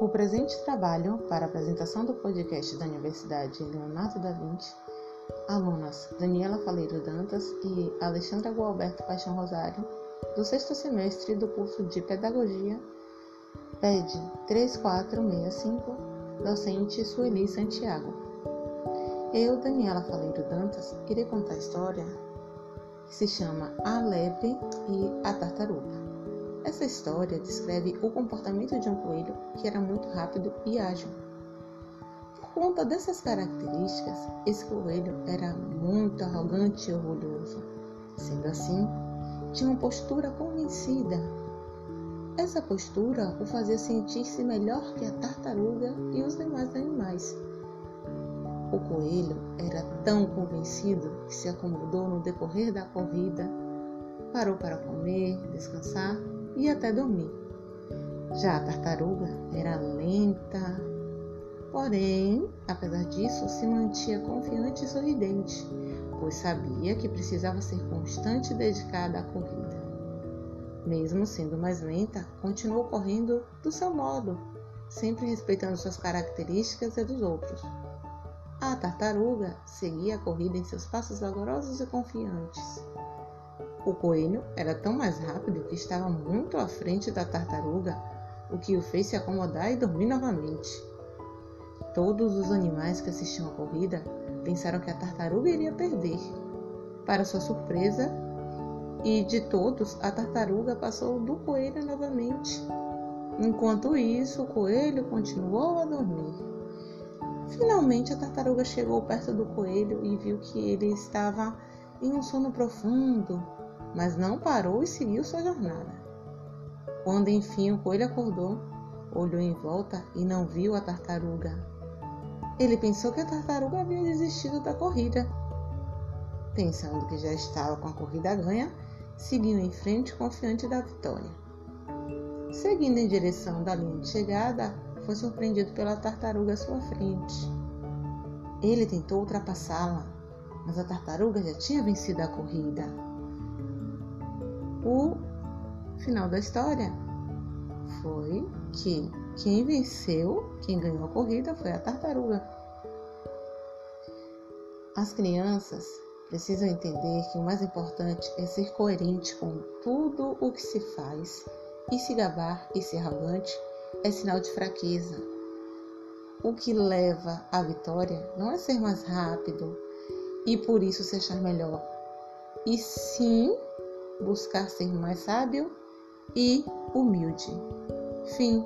O presente trabalho para a apresentação do podcast da Universidade Leonardo da Vinci, alunas Daniela Faleiro Dantas e Alexandra Gualberto Paixão Rosário, do sexto semestre do curso de Pedagogia, PED 3465, docente Sueli Santiago. Eu, Daniela Faleiro Dantas, irei contar a história que se chama A Lebre e a Tartaruga. Essa história descreve o comportamento de um coelho que era muito rápido e ágil. Por conta dessas características, esse coelho era muito arrogante e orgulhoso. Sendo assim, tinha uma postura convencida. Essa postura o fazia sentir-se melhor que a tartaruga e os demais animais. O coelho era tão convencido que se acomodou no decorrer da corrida, parou para comer, descansar e até dormir. Já a tartaruga era lenta, porém, apesar disso, se mantinha confiante e sorridente, pois sabia que precisava ser constante e dedicada à corrida. Mesmo sendo mais lenta, continuou correndo do seu modo, sempre respeitando suas características e dos outros. A tartaruga seguia a corrida em seus passos vagarosos e confiantes. O coelho era tão mais rápido que estava muito à frente da tartaruga, o que o fez se acomodar e dormir novamente. Todos os animais que assistiam à corrida pensaram que a tartaruga iria perder. Para sua surpresa, e de todos, a tartaruga passou do coelho novamente. Enquanto isso, o coelho continuou a dormir. Finalmente, a tartaruga chegou perto do coelho e viu que ele estava em um sono profundo mas não parou e seguiu sua jornada. Quando enfim o coelho acordou, olhou em volta e não viu a tartaruga. Ele pensou que a tartaruga havia desistido da corrida. Pensando que já estava com a corrida ganha, seguiu em frente confiante da vitória. Seguindo em direção da linha de chegada, foi surpreendido pela tartaruga à sua frente. Ele tentou ultrapassá-la, mas a tartaruga já tinha vencido a corrida. O final da história foi que quem venceu, quem ganhou a corrida foi a tartaruga. As crianças precisam entender que o mais importante é ser coerente com tudo o que se faz e se gabar e ser arrogante é sinal de fraqueza. O que leva à vitória não é ser mais rápido e por isso se achar melhor, e sim buscar ser mais sábio e humilde. Fim.